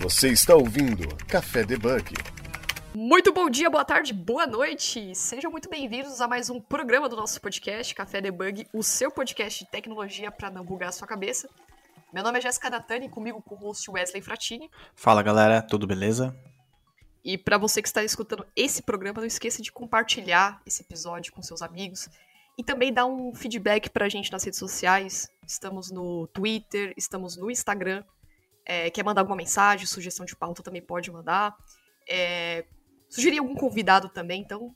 Você está ouvindo Café Debug. Muito bom dia, boa tarde, boa noite. Sejam muito bem-vindos a mais um programa do nosso podcast Café Debug, o seu podcast de tecnologia para não bugar a sua cabeça. Meu nome é Jéssica Natani, comigo com o host Wesley Fratini. Fala galera, tudo beleza? E para você que está escutando esse programa, não esqueça de compartilhar esse episódio com seus amigos e também dar um feedback para a gente nas redes sociais. Estamos no Twitter, estamos no Instagram. É, quer mandar alguma mensagem, sugestão de pauta também pode mandar. É, sugerir algum convidado também, então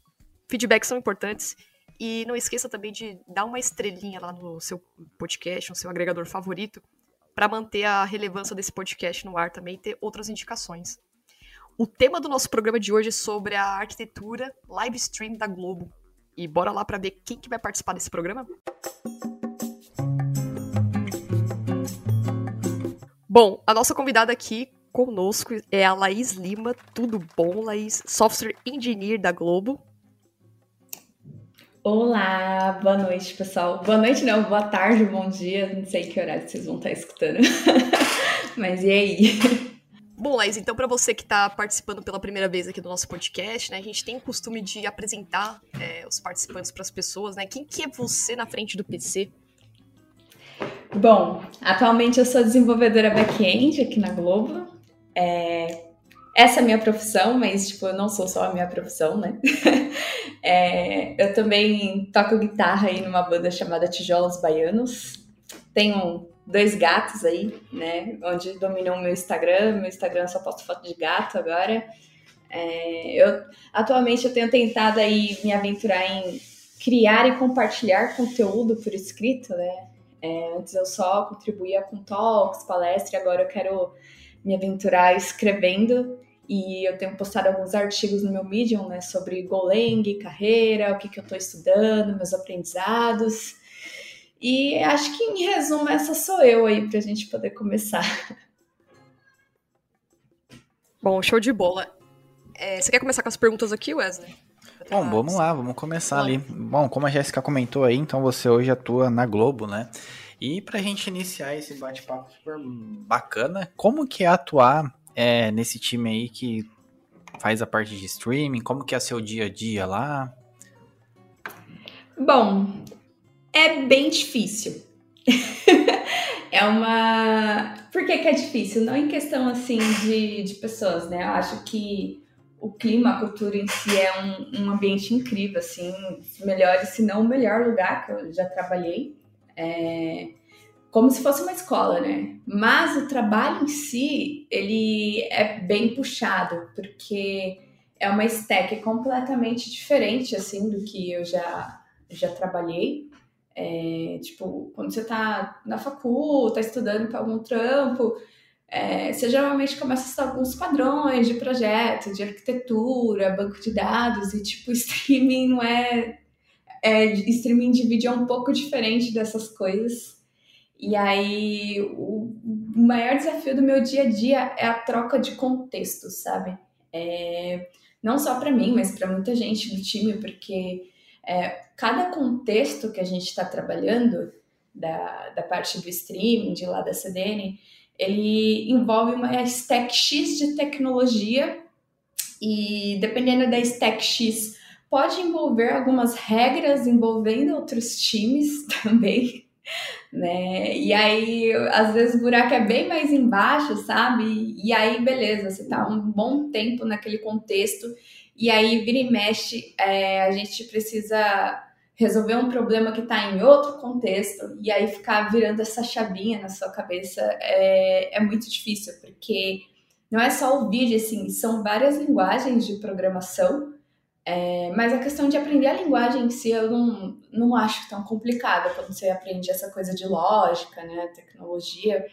feedbacks são importantes. E não esqueça também de dar uma estrelinha lá no seu podcast, no seu agregador favorito, para manter a relevância desse podcast no ar também e ter outras indicações. O tema do nosso programa de hoje é sobre a arquitetura live stream da Globo. E bora lá para ver quem que vai participar desse programa? Bom, a nossa convidada aqui conosco é a Laís Lima. Tudo bom, Laís? Software Engineer da Globo. Olá, boa noite, pessoal. Boa noite, não, boa tarde, bom dia. Não sei que horário vocês vão estar escutando. Mas e aí? Bom, Laís, então para você que está participando pela primeira vez aqui do nosso podcast, né, a gente tem o costume de apresentar é, os participantes para as pessoas, né? Quem que é você na frente do PC? Bom, atualmente eu sou desenvolvedora back-end aqui na Globo. É, essa é a minha profissão, mas tipo, eu não sou só a minha profissão, né? é, eu também toco guitarra aí numa banda chamada Tijolos Baianos. Tenho dois gatos aí, né? Onde dominam o meu Instagram. Meu Instagram só posto foto de gato agora. É, eu atualmente eu tenho tentado aí me aventurar em criar e compartilhar conteúdo por escrito, né? É, antes eu só contribuía com talks, palestra, agora eu quero me aventurar escrevendo e eu tenho postado alguns artigos no meu Medium, né, sobre Golang, carreira, o que, que eu estou estudando, meus aprendizados. E acho que, em resumo, essa sou eu aí para a gente poder começar. Bom, show de bola. É, você quer começar com as perguntas aqui, Wesley? Bom, vamos lá, vamos começar ali. Bom, como a Jéssica comentou aí, então você hoje atua na Globo, né? E pra gente iniciar esse bate-papo super bacana, como que é atuar é, nesse time aí que faz a parte de streaming? Como que é seu dia a dia lá? Bom, é bem difícil. é uma. Por que, que é difícil? Não em questão assim de, de pessoas, né? Eu acho que o clima, a cultura em si é um, um ambiente incrível, assim, melhor, se não o melhor lugar que eu já trabalhei. É, como se fosse uma escola, né? Mas o trabalho em si, ele é bem puxado, porque é uma stack completamente diferente, assim, do que eu já, já trabalhei. É, tipo, quando você tá na facul, tá estudando para algum trampo, é, você geralmente começa a alguns padrões de projeto, de arquitetura, banco de dados, e tipo, streaming não é, é. Streaming de vídeo é um pouco diferente dessas coisas. E aí, o maior desafio do meu dia a dia é a troca de contexto, sabe? É, não só para mim, mas para muita gente do time, porque é, cada contexto que a gente está trabalhando, da, da parte do streaming, de lá da CDN, ele envolve uma stack X de tecnologia e dependendo da stack X pode envolver algumas regras envolvendo outros times também, né? E aí às vezes o buraco é bem mais embaixo, sabe? E aí beleza, você tá um bom tempo naquele contexto e aí vira e mexe, é, a gente precisa resolver um problema que está em outro contexto e aí ficar virando essa chavinha na sua cabeça é, é muito difícil, porque não é só o vídeo, assim, são várias linguagens de programação, é, mas a questão de aprender a linguagem em si eu não, não acho tão complicada quando você aprende essa coisa de lógica, né, tecnologia,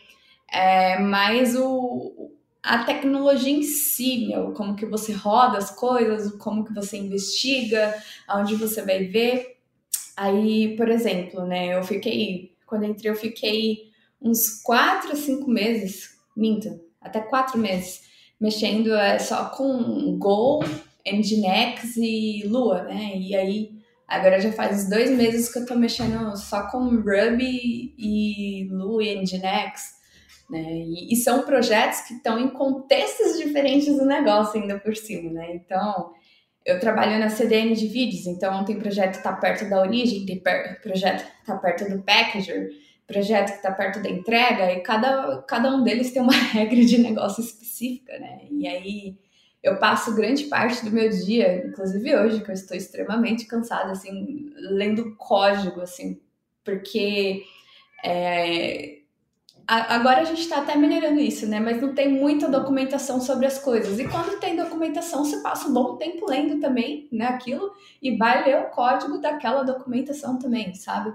é, mas o, a tecnologia em si, meu, como que você roda as coisas, como que você investiga, aonde você vai ver, Aí, por exemplo, né, eu fiquei, quando entrei, eu fiquei uns quatro, cinco meses, minto, até quatro meses, mexendo é, só com Go, Nginx e Lua, né? E aí, agora já faz dois meses que eu tô mexendo só com Ruby e Lua e Nginx. Né? E, e são projetos que estão em contextos diferentes do negócio ainda por cima, né? Então, eu trabalho na CDN de vídeos, então tem projeto que está perto da origem, tem projeto que está perto do packager, projeto que está perto da entrega, e cada, cada um deles tem uma regra de negócio específica, né? E aí eu passo grande parte do meu dia, inclusive hoje, que eu estou extremamente cansada, assim, lendo código, assim, porque é, agora a gente está até melhorando isso, né? Mas não tem muita documentação sobre as coisas. E quando tem documentação, você passa um bom tempo lendo também, né? Aquilo, e vai ler o código daquela documentação também, sabe?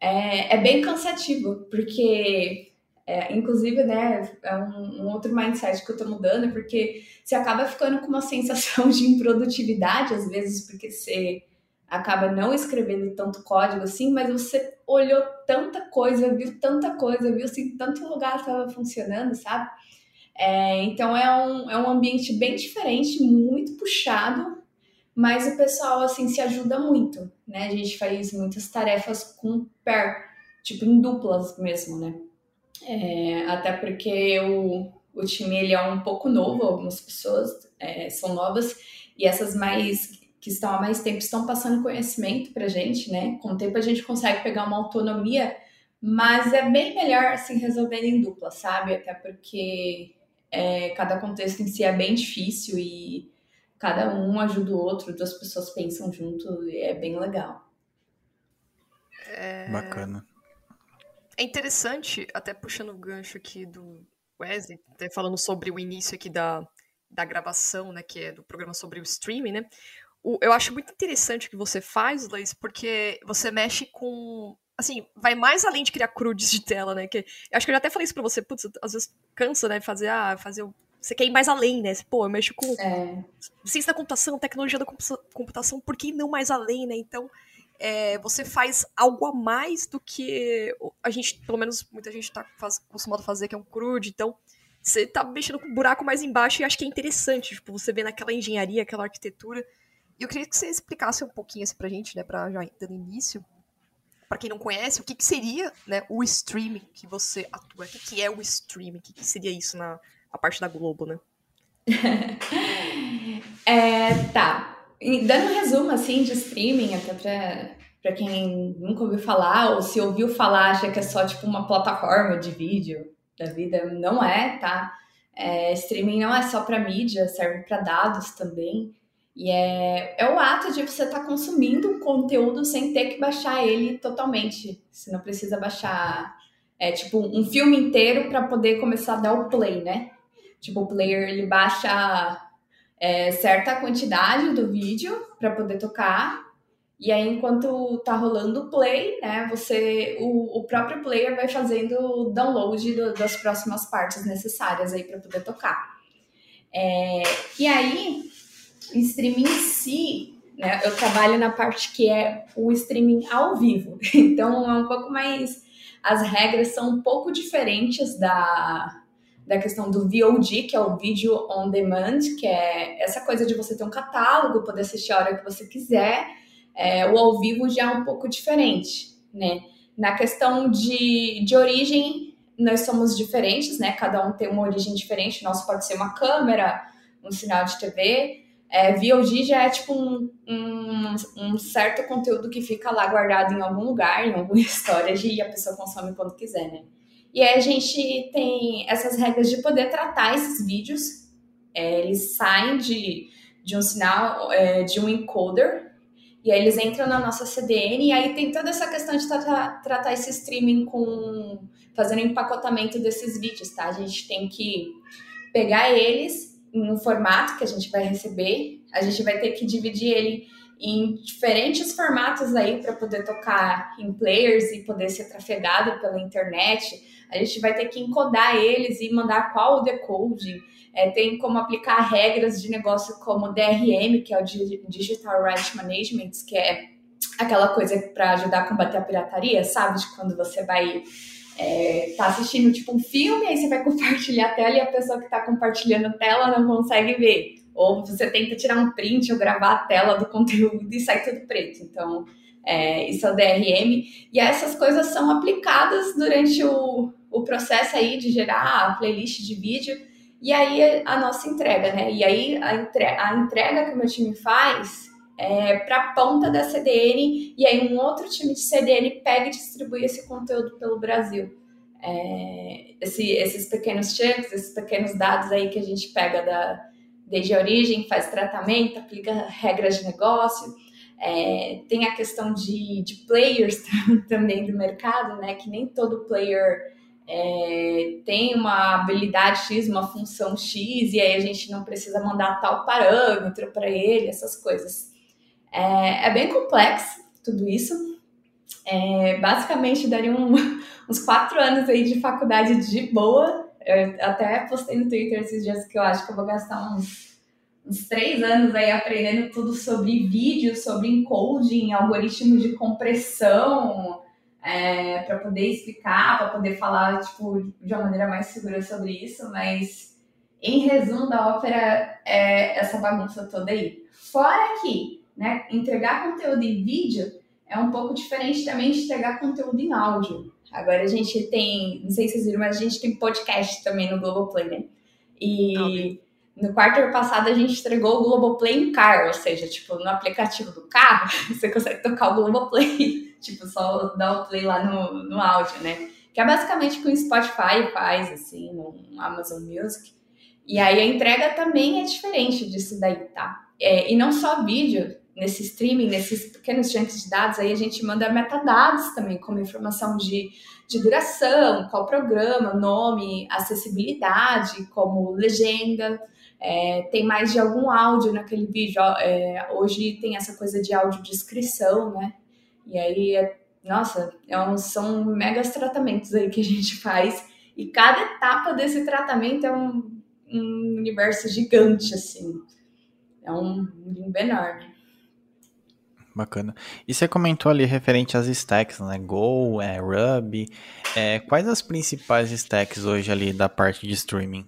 É, é bem cansativo, porque é, inclusive, né, é um, um, outro mindset que eu tô mudando, porque você acaba ficando com uma sensação de improdutividade, às vezes, porque você acaba não escrevendo tanto código assim, mas você olhou tanta coisa, viu tanta coisa, viu assim, tanto lugar estava funcionando, sabe? É, então é um, é um ambiente bem diferente, muito puxado, mas o pessoal assim se ajuda muito, né? A gente faz muitas tarefas com pair, tipo em duplas mesmo, né? É, até porque o, o time ele é um pouco novo, algumas pessoas é, são novas, e essas mais que estão há mais tempo estão passando conhecimento para gente, né? Com o tempo a gente consegue pegar uma autonomia, mas é bem melhor assim resolvendo em dupla, sabe? Até porque é, cada contexto em si é bem difícil e cada um ajuda o outro, duas pessoas pensam junto e é bem legal. É... Bacana. É interessante, até puxando o gancho aqui do Wesley, até falando sobre o início aqui da, da gravação, né, que é do programa sobre o streaming, né? O, eu acho muito interessante o que você faz, Laís, porque você mexe com. Assim, vai mais além de criar crudes de tela, né? Que, eu acho que eu já até falei isso pra você, putz, às vezes cansa, né? Fazer, ah, fazer o você quer ir mais além, né? Pô, eu mexo com é. ciência da computação, tecnologia da computação, por que não mais além, né? Então, é, você faz algo a mais do que a gente, pelo menos muita gente está acostumado a fazer, que é um crude. Então, você tá mexendo com um buraco mais embaixo e acho que é interessante, tipo, você vê naquela engenharia, aquela arquitetura. E eu queria que você explicasse um pouquinho assim pra gente, né, pra já dando início. Para quem não conhece, o que, que, seria né, o streaming que você atua? O que, que é o streaming? O que, que seria isso na a parte da Globo, né? é, tá. Dando um resumo assim de streaming, até pra, pra quem nunca ouviu falar, ou se ouviu falar, acha que é só tipo uma plataforma de vídeo da vida. Não é, tá? É, streaming não é só para mídia, serve para dados também. E é, é o ato de você estar tá consumindo um conteúdo sem ter que baixar ele totalmente. Você não precisa baixar, é, tipo, um filme inteiro para poder começar a dar o play, né? Tipo, o player ele baixa é, certa quantidade do vídeo para poder tocar. E aí, enquanto tá rolando o play, né, você, o, o próprio player vai fazendo o download do, das próximas partes necessárias aí para poder tocar. É, e aí, o streaming em si, né, eu trabalho na parte que é o streaming ao vivo. Então, é um pouco mais. As regras são um pouco diferentes da, da questão do VOD, que é o Video On Demand, que é essa coisa de você ter um catálogo, poder assistir a hora que você quiser. É, o ao vivo já é um pouco diferente, né? Na questão de, de origem, nós somos diferentes, né? Cada um tem uma origem diferente. Nosso pode ser uma câmera, um sinal de TV. É, VOD já é tipo um, um, um, certo conteúdo que fica lá guardado em algum lugar, em alguma história, e a pessoa consome quando quiser, né? E aí a gente tem essas regras de poder tratar esses vídeos. É, eles saem de, de um sinal, é, de um encoder, e aí eles entram na nossa CDN, e aí tem toda essa questão de tratar, tratar esse streaming com. fazendo empacotamento desses vídeos, tá? A gente tem que pegar eles um formato que a gente vai receber, a gente vai ter que dividir ele em diferentes formatos aí para poder tocar em players e poder ser trafegado pela internet a gente vai ter que encodar eles e mandar qual o decode. É, tem como aplicar regras de negócio como DRM, que é o Digital Rights Management, que é aquela coisa para ajudar a combater a pirataria, sabe? De quando você vai é, tá assistindo tipo um filme, aí você vai compartilhar a tela e a pessoa que está compartilhando a tela não consegue ver. Ou você tenta tirar um print ou gravar a tela do conteúdo e sai tudo preto. Então, é, isso é o DRM, e essas coisas são aplicadas durante o, o processo aí de gerar a playlist de vídeo, e aí a nossa entrega, né? E aí a, entre, a entrega que o meu time faz é para a ponta da CDN, e aí um outro time de CDN pega e distribui esse conteúdo pelo Brasil. É, esse, esses pequenos chunks, esses pequenos dados aí que a gente pega da, desde a origem, faz tratamento, aplica regras de negócio, é, tem a questão de, de players também do mercado, né? Que nem todo player é, tem uma habilidade X, uma função X, e aí a gente não precisa mandar tal parâmetro para ele, essas coisas. É, é, bem complexo tudo isso. É, basicamente daria um, uns quatro anos aí de faculdade de boa. Eu até postei no Twitter esses dias que eu acho que eu vou gastar uns uns três anos aí aprendendo tudo sobre vídeo, sobre encoding, algoritmo de compressão, é, para poder explicar, para poder falar tipo, de uma maneira mais segura sobre isso, mas em resumo da ópera é essa bagunça toda aí. Fora que né, entregar conteúdo em vídeo é um pouco diferente também de entregar conteúdo em áudio. Agora a gente tem, não sei se vocês viram, mas a gente tem podcast também no Globoplay, né? E no quarto passado a gente entregou o Globoplay em car, ou seja, tipo, no aplicativo do carro, você consegue tocar o Globoplay, tipo, só dar o play lá no, no áudio, né? Que é basicamente o que o Spotify faz, assim, no Amazon Music. E aí a entrega também é diferente disso daí, tá? É, e não só vídeo, nesse streaming, nesses pequenos chunks de dados, aí a gente manda metadados também, como informação de, de duração, qual programa, nome, acessibilidade, como legenda, é, tem mais de algum áudio naquele vídeo. É, hoje tem essa coisa de audiodescrição, né? E aí, é, nossa, é um, são megas tratamentos aí que a gente faz. E cada etapa desse tratamento é um, um universo gigante, assim. É um limbo enorme. Bacana. E você comentou ali referente às stacks, né? Go, é, Ruby. É, quais as principais stacks hoje ali da parte de streaming?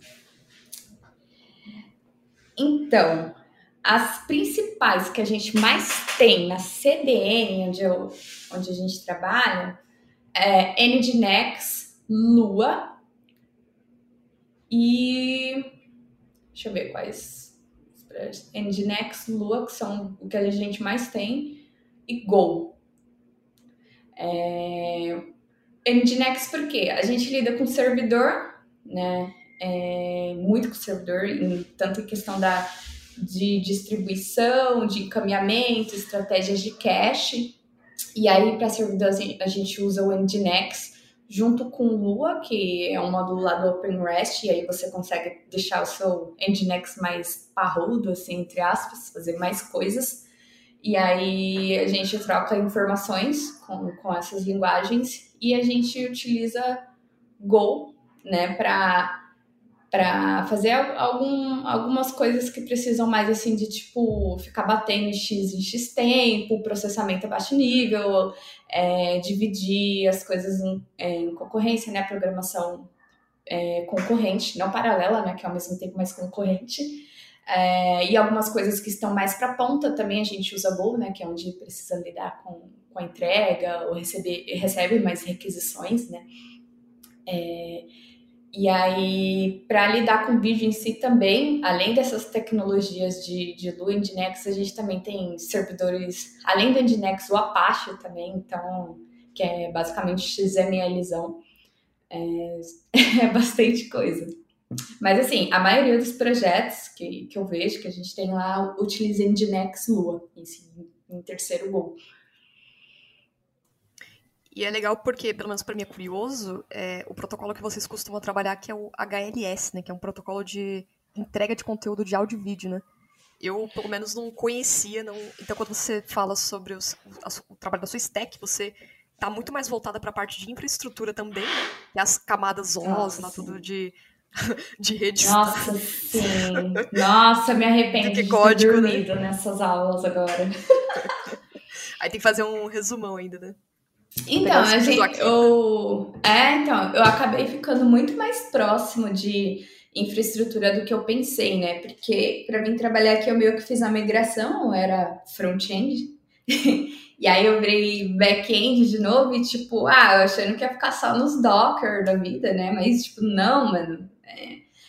Então, as principais que a gente mais tem na CDN, onde, eu, onde a gente trabalha, é Nginx, Lua e. Deixa eu ver quais. Nginx, Lua, que são o que a gente mais tem, e Go. É... Por quê? A gente lida com servidor, né? é, muito com servidor, em, tanto em questão da, de distribuição, de encaminhamento, estratégias de cache. E aí, para servidores, a gente usa o Nginx junto com o Lua, que é um módulo lá do OpenRest, e aí você consegue deixar o seu Nginx mais parrudo, assim, entre aspas, fazer mais coisas. E aí a gente troca informações com, com essas linguagens e a gente utiliza Go, né, para para fazer algum, algumas coisas que precisam mais assim de tipo ficar batendo em x em x tempo, processamento a baixo nível, é, dividir as coisas em, é, em, concorrência, né, programação é, concorrente, não paralela, né, que é ao mesmo tempo mais concorrente. É, e algumas coisas que estão mais para ponta também a gente usa Go, né, que é onde precisa lidar com, com a entrega ou receber recebe mais requisições, né. É, e aí, para lidar com o vídeo em si também, além dessas tecnologias de, de Lua e Nginx, a gente também tem servidores, além do Nginx, o Apache também, então, que é basicamente XMLzão. É, é bastante coisa. Mas assim, a maioria dos projetos que, que eu vejo, que a gente tem lá, utiliza Nginx Lua, em, em terceiro gol. E é legal porque, pelo menos para mim é curioso, é, o protocolo que vocês costumam trabalhar, que é o HLS, né? Que é um protocolo de entrega de conteúdo de áudio e vídeo, né? Eu, pelo menos, não conhecia. Não... Então, quando você fala sobre os, o trabalho da sua stack, você tá muito mais voltada para a parte de infraestrutura também, né? E as camadas OS, lá, tudo de, de rede. Nossa, sim. Nossa, me arrependo de, de código, ter né? dormido né? nessas aulas agora. Aí tem que fazer um resumão ainda, né? Então, a gente, eu, é, então, eu acabei ficando muito mais próximo de infraestrutura do que eu pensei, né? Porque para mim trabalhar aqui eu meio que fiz a migração, era front-end. E aí eu virei back-end de novo e, tipo, ah, eu achando que ia ficar só nos Docker da vida, né? Mas, tipo, não, mano.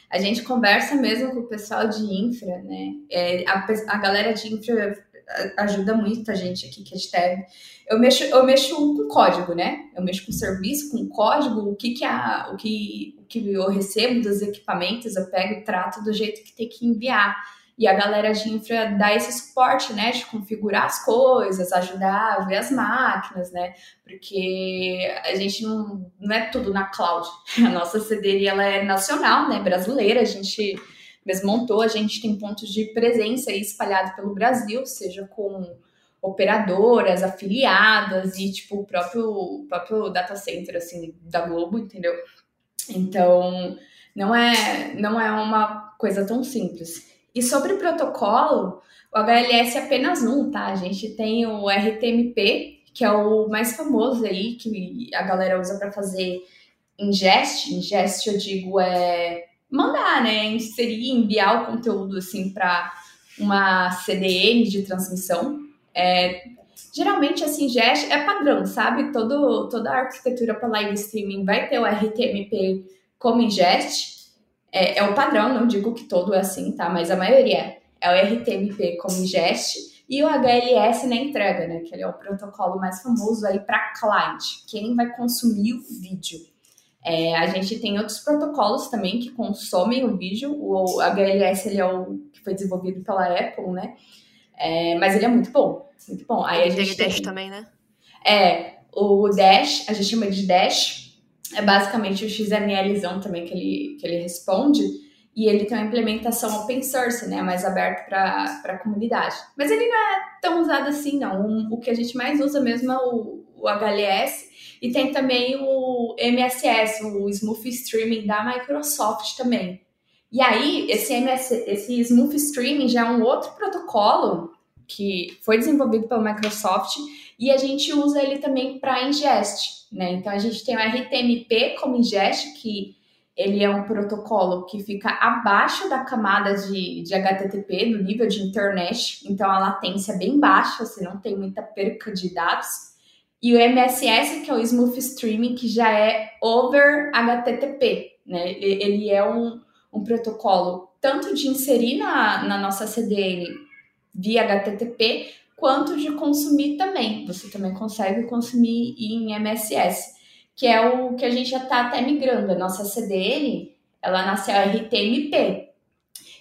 A gente conversa mesmo com o pessoal de infra, né? É, a, a galera de infra ajuda muito a gente aqui que é de dev. Eu mexo, eu mexo com código, né? Eu mexo com serviço, com código, o que que a, o que, o que eu recebo dos equipamentos, eu pego e trato do jeito que tem que enviar. E a galera de infra dá esse suporte, né, de configurar as coisas, ajudar a ver as máquinas, né, porque a gente não, não é tudo na cloud. A nossa CDI, ela é nacional, né, brasileira, a gente mesmo montou, a gente tem pontos de presença espalhados pelo Brasil, seja com operadoras, afiliadas e, tipo, o próprio, próprio data center, assim, da Globo, entendeu? Então, não é, não é uma coisa tão simples. E sobre protocolo, o HLS é apenas um, tá? A gente tem o RTMP, que é o mais famoso aí, que a galera usa para fazer ingest. Ingest, eu digo, é mandar, né? Inserir, enviar o conteúdo, assim, para uma CDN de transmissão. É, geralmente, assim, ingest é padrão, sabe? Todo, toda a arquitetura para live streaming vai ter o RTMP como ingest. É, é, o padrão, não digo que todo é assim, tá? Mas a maioria é. É o RTMP como ingest e o HLS na entrega, né? Que ele é o protocolo mais famoso aí para client, quem vai consumir o vídeo. É, a gente tem outros protocolos também que consomem o vídeo. O HLS ele é o que foi desenvolvido pela Apple, né? É, mas ele é muito bom, muito bom. Aí a gente tem Dash também, né? É, o Dash, a gente chama de Dash, é basicamente o XMLzão também que ele, que ele responde. E ele tem uma implementação open source, né? Mais aberto para a comunidade. Mas ele não é tão usado assim, não. O, o que a gente mais usa mesmo é o, o HLS. E tem também o MSS, o Smooth Streaming da Microsoft também. E aí, esse, MS, esse Smooth Streaming já é um outro protocolo que foi desenvolvido pela Microsoft e a gente usa ele também para ingest, né? Então a gente tem o RTMP como ingest, que ele é um protocolo que fica abaixo da camada de, de HTTP, do nível de internet, então a latência é bem baixa, você não tem muita perca de dados. E o MSS, que é o Smooth Streaming, que já é over HTTP, né? Ele é um, um protocolo tanto de inserir na, na nossa CDN via HTTP, quanto de consumir também. Você também consegue consumir em MSS, que é o que a gente já está até migrando. A nossa CDN, ela nasceu RTMP.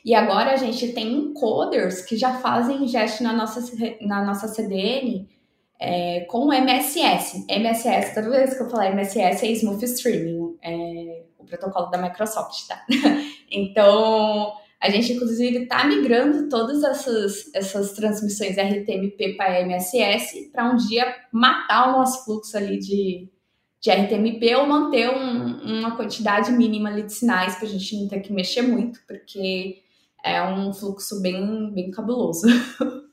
E agora a gente tem encoders que já fazem ingest na nossa, na nossa CDN é, com MSS. MSS, toda vez que eu falar MSS é Smooth Streaming, é o protocolo da Microsoft, tá? então, a gente, inclusive, está migrando todas essas, essas transmissões RTMP para MSS para um dia matar o nosso fluxo ali de, de RTMP ou manter um, uma quantidade mínima ali de sinais para a gente não ter que mexer muito, porque é um fluxo bem, bem cabuloso.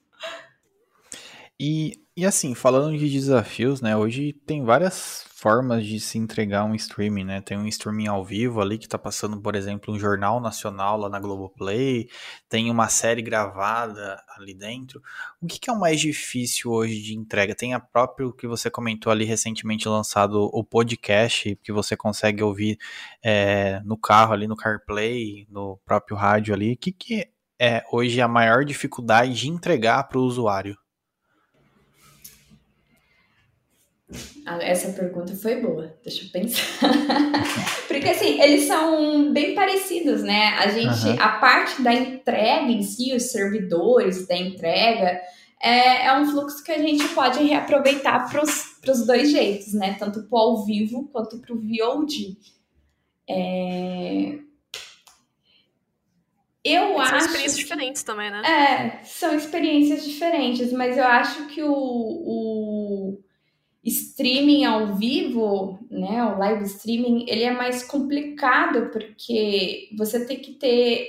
E, e assim, falando de desafios, né? Hoje tem várias formas de se entregar um streaming, né? Tem um streaming ao vivo ali que tá passando, por exemplo, um jornal nacional lá na Globoplay, tem uma série gravada ali dentro. O que, que é o mais difícil hoje de entrega? Tem a próprio que você comentou ali recentemente lançado o podcast, que você consegue ouvir é, no carro ali, no CarPlay, no próprio rádio ali. O que, que é hoje a maior dificuldade de entregar para o usuário? Ah, essa pergunta foi boa, deixa eu pensar. Porque assim, eles são bem parecidos, né? A gente, uhum. a parte da entrega em si, os servidores da entrega, é, é um fluxo que a gente pode reaproveitar para os dois jeitos, né? Tanto para o ao vivo quanto para o VOD. É... Eu são acho. São experiências diferentes também, né? É, são experiências diferentes, mas eu acho que o, o streaming ao vivo, né, o live streaming, ele é mais complicado porque você tem que ter,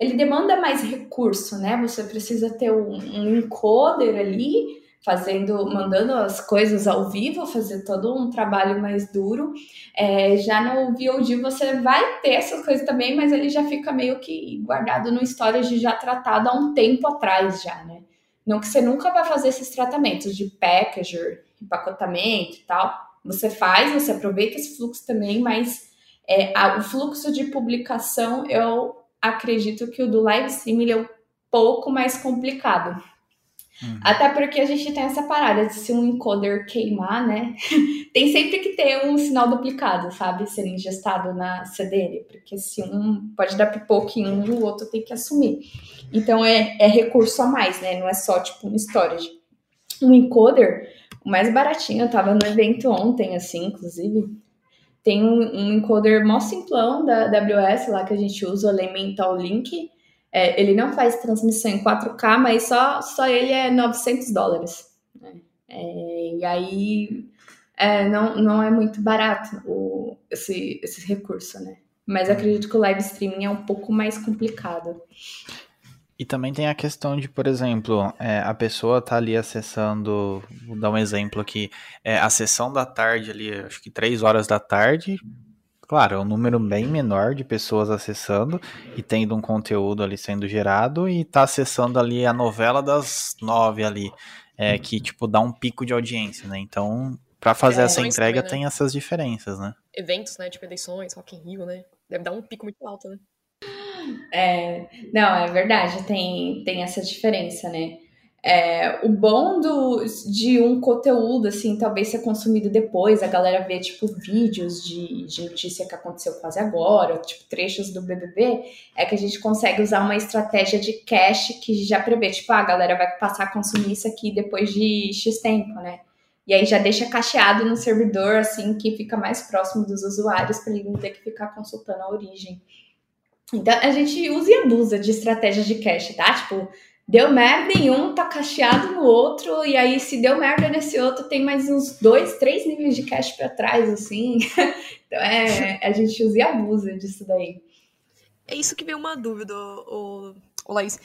ele demanda mais recurso, né? Você precisa ter um, um encoder ali fazendo, mandando as coisas ao vivo, fazer todo um trabalho mais duro. É, já no VOD você vai ter essas coisas também, mas ele já fica meio que guardado no storage já tratado há um tempo atrás já, né? Não que você nunca vai fazer esses tratamentos de packager, empacotamento e tal. Você faz, você aproveita esse fluxo também, mas é, a, o fluxo de publicação, eu acredito que o do live stream ele é um pouco mais complicado. Uhum. Até porque a gente tem essa parada de se um encoder queimar, né? tem sempre que ter um sinal duplicado, sabe? Sendo ingestado na CDN. Porque se um pode dar pipoca em um, o outro tem que assumir. Então é, é recurso a mais, né? Não é só tipo um storage. Um encoder, o mais baratinho, eu tava no evento ontem, assim, inclusive. Tem um, um encoder mó simplão da AWS lá que a gente usa, o Elemental Link é, ele não faz transmissão em 4K, mas só, só ele é 900 dólares. Né? É, e aí é, não, não é muito barato o, esse, esse recurso, né? Mas acredito que o live streaming é um pouco mais complicado. E também tem a questão de, por exemplo, é, a pessoa tá ali acessando, vou dar um exemplo aqui, é, a sessão da tarde ali, acho que 3 horas da tarde, Claro, é um número bem menor de pessoas acessando e tendo um conteúdo ali sendo gerado e tá acessando ali a novela das nove ali, é, que tipo dá um pico de audiência, né? Então, para fazer é, essa entrega também, né? tem essas diferenças, né? Eventos, né, tipo eleições, Rock in Rio, né? Deve dar um pico muito alto, né? É, não, é verdade, tem, tem essa diferença, né? É, o bom do, de um conteúdo, assim, talvez ser consumido depois, a galera vê, tipo, vídeos de, de notícia que aconteceu quase agora, tipo, trechos do BBB, é que a gente consegue usar uma estratégia de cache que já prevê, tipo, ah, a galera vai passar a consumir isso aqui depois de X tempo, né? E aí já deixa cacheado no servidor, assim, que fica mais próximo dos usuários para ele não ter que ficar consultando a origem. Então, a gente usa e abusa de estratégias de cache, tá? Tipo, deu merda em um, tá cacheado no outro, e aí se deu merda nesse outro, tem mais uns dois, três níveis de cache para trás, assim. então é, a gente usa e abusa disso daí. É isso que veio uma dúvida, o, o Laís.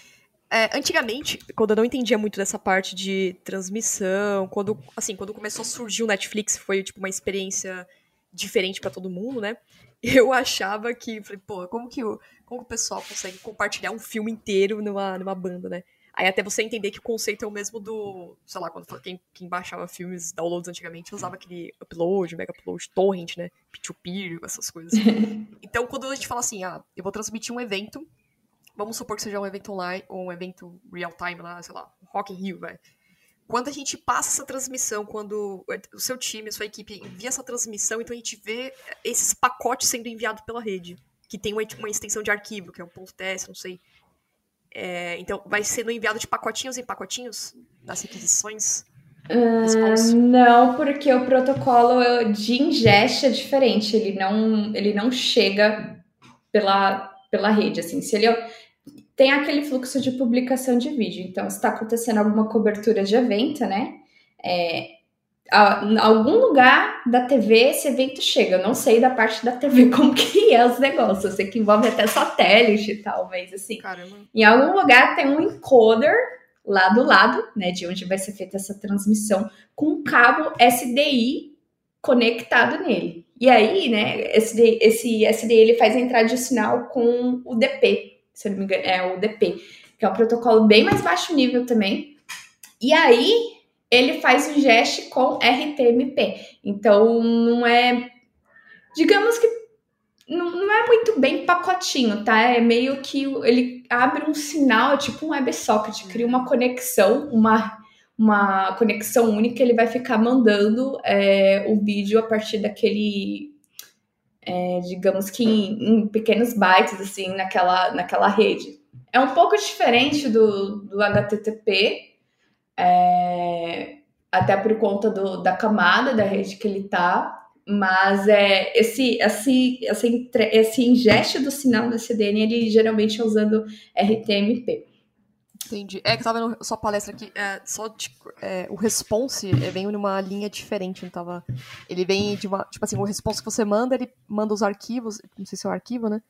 É, antigamente, quando eu não entendia muito dessa parte de transmissão, quando, assim, quando começou a surgir o Netflix, foi tipo uma experiência diferente para todo mundo, né? Eu achava que, falei, pô, como que o como o pessoal consegue compartilhar um filme inteiro numa, numa banda, né? Aí até você entender que o conceito é o mesmo do, sei lá, quando quem, quem baixava filmes, downloads antigamente, usava aquele upload, mega upload, torrent, né? P2P, essas coisas. então, quando a gente fala assim, ah, eu vou transmitir um evento, vamos supor que seja um evento online, ou um evento real time lá, sei lá, Rock in Rio, vai. Quando a gente passa essa transmissão, quando o seu time, a sua equipe envia essa transmissão, então a gente vê esses pacotes sendo enviados pela rede que tem uma, uma extensão de arquivo, que é um ponto .ts, não sei. É, então, vai sendo enviado de pacotinhos em pacotinhos nas requisições? Uh, não, porque o protocolo de ingeste é diferente. Ele não, ele não chega pela, pela rede. Assim, se ele tem aquele fluxo de publicação de vídeo. Então, se está acontecendo alguma cobertura de evento, né? É, a, algum lugar da TV esse evento chega. Eu não sei da parte da TV como que é os negócios. Eu sei que envolve até satélite e tal, mas assim. Caramba. Em algum lugar tem um encoder lá do lado, né, de onde vai ser feita essa transmissão, com um cabo SDI conectado nele. E aí, né, esse, esse SDI ele faz a entrada de sinal com o DP, se não me engano, é o DP, que é um protocolo bem mais baixo nível também. E aí, ele faz o gesto com RTMP. Então, não é. Digamos que não, não, é muito bem pacotinho, tá? É meio que ele abre um sinal, tipo um WebSocket, cria uma conexão, uma, uma conexão única, ele vai ficar mandando é, o vídeo a partir daquele. É, digamos que em, em, pequenos bytes, assim, naquela, naquela rede. É um pouco diferente do, do HTTP, é, até por conta do, da camada da rede que ele tá, mas é, esse, esse, esse, esse ingeste do sinal da CDN, ele geralmente é usando RTMP. Entendi. É que eu tava vendo sua palestra aqui, é, só de, é, o response é, vem numa linha diferente, não tava... Ele vem de uma, tipo assim, o response que você manda, ele manda os arquivos, não sei se é o arquivo, né?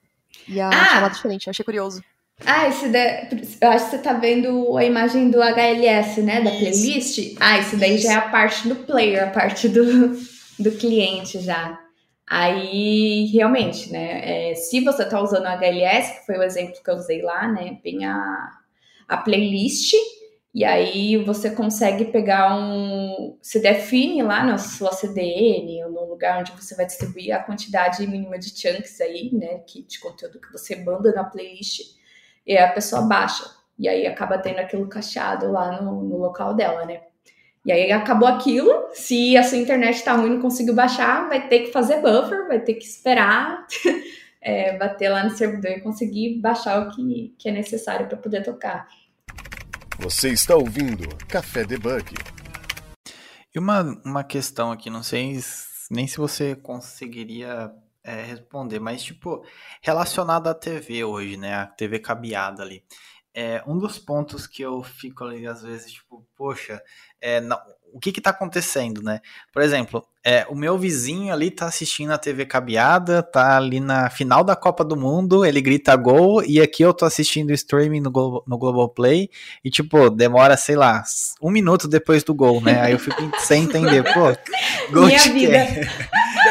E a ah! chamada diferente, achei curioso. Ah, esse daí, eu acho que você tá vendo a imagem do HLS, né? Da playlist. Ah, isso daí já é a parte do player, a parte do, do cliente já. Aí, realmente, né? É, se você tá usando o HLS, que foi o exemplo que eu usei lá, né? Bem a, a playlist, E aí você consegue pegar um. Você define lá na sua CDN, ou no lugar onde você vai distribuir a quantidade mínima de chunks aí, né? Que, de conteúdo que você manda na playlist, e a pessoa baixa. E aí acaba tendo aquilo cacheado lá no, no local dela, né? E aí acabou aquilo. Se a sua internet tá ruim e não conseguiu baixar, vai ter que fazer buffer, vai ter que esperar é, bater lá no servidor e conseguir baixar o que, que é necessário para poder tocar. Você está ouvindo Café Debug. E uma, uma questão aqui, não sei nem se você conseguiria é, responder, mas tipo, relacionado à TV hoje, né? A TV cabeada ali. É, um dos pontos que eu fico ali, às vezes, tipo, poxa, é, não, o que que tá acontecendo, né? Por exemplo, é, o meu vizinho ali tá assistindo a TV cabeada, tá ali na final da Copa do Mundo, ele grita gol, e aqui eu tô assistindo o streaming no, Glo no Globoplay, e tipo, demora, sei lá, um minuto depois do gol, né? Aí eu fico sem entender, pô, gol Minha de vida.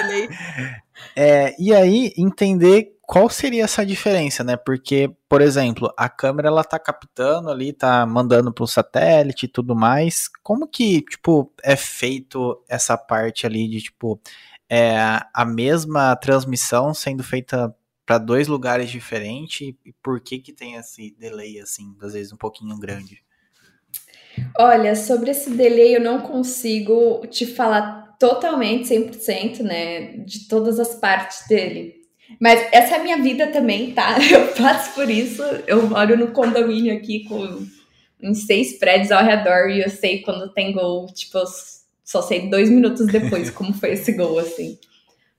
é, e aí, entender qual seria essa diferença, né? Porque, por exemplo, a câmera ela tá captando ali, tá mandando pro satélite e tudo mais. Como que, tipo, é feito essa parte ali de, tipo, é, a mesma transmissão sendo feita para dois lugares diferentes e por que que tem esse delay, assim, às vezes um pouquinho grande? Olha, sobre esse delay eu não consigo te falar totalmente 100%, né, de todas as partes dele. Mas essa é a minha vida também, tá? Eu passo por isso. Eu moro no condomínio aqui com uns seis prédios ao redor e eu sei quando tem gol, tipo, eu só sei dois minutos depois como foi esse gol, assim.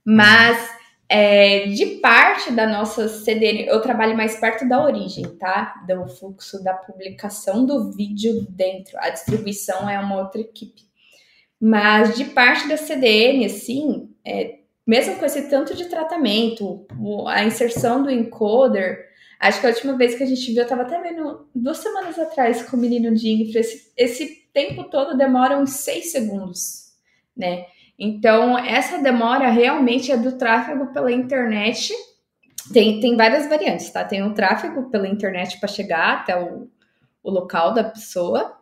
Mas é, de parte da nossa CDN, eu trabalho mais perto da origem, tá? Do fluxo da publicação do vídeo dentro. A distribuição é uma outra equipe. Mas de parte da CDN, assim, é, mesmo com esse tanto de tratamento, a inserção do encoder, acho que a última vez que a gente viu, eu estava até vendo duas semanas atrás com o menino infra, esse, esse tempo todo demora uns seis segundos, né? Então, essa demora realmente é do tráfego pela internet. Tem, tem várias variantes, tá? Tem o tráfego pela internet para chegar até o, o local da pessoa,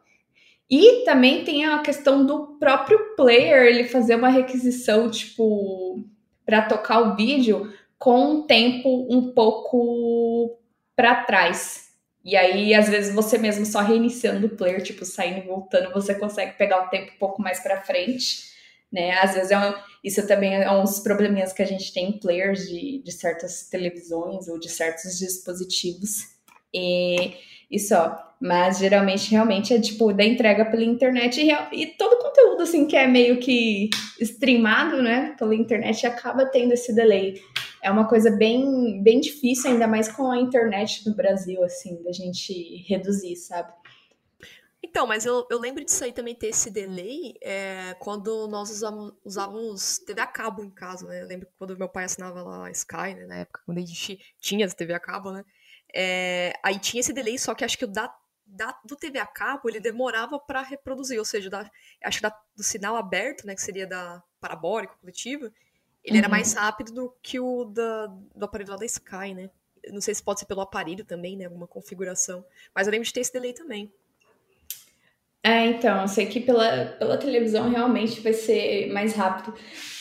e também tem a questão do próprio player ele fazer uma requisição, tipo, para tocar o vídeo com um tempo um pouco para trás. E aí, às vezes, você mesmo só reiniciando o player, tipo, saindo e voltando, você consegue pegar o tempo um pouco mais para frente, né? Às vezes, é um, isso também é uns probleminhas que a gente tem em players de, de certas televisões ou de certos dispositivos. E isso, ó. Mas geralmente, realmente, é tipo da entrega pela internet e, e todo conteúdo, assim, que é meio que streamado, né, pela internet, acaba tendo esse delay. É uma coisa bem, bem difícil, ainda mais com a internet no Brasil, assim, da gente reduzir, sabe? Então, mas eu, eu lembro disso aí também ter esse delay é, quando nós usávamos, usávamos TV a cabo em casa, né? Eu lembro quando meu pai assinava lá a Sky, né? Na época, quando a gente tinha TV a cabo, né? É, aí tinha esse delay, só que acho que o da, da do TV a cabo ele demorava para reproduzir, ou seja, da, acho que da, do sinal aberto, né, que seria da parabólica coletiva, ele uhum. era mais rápido do que o da, do aparelho lá da Sky, né? Não sei se pode ser pelo aparelho também, né? Alguma configuração. Mas eu lembro de ter esse delay também. É, então, eu sei que pela, pela televisão realmente vai ser mais rápido.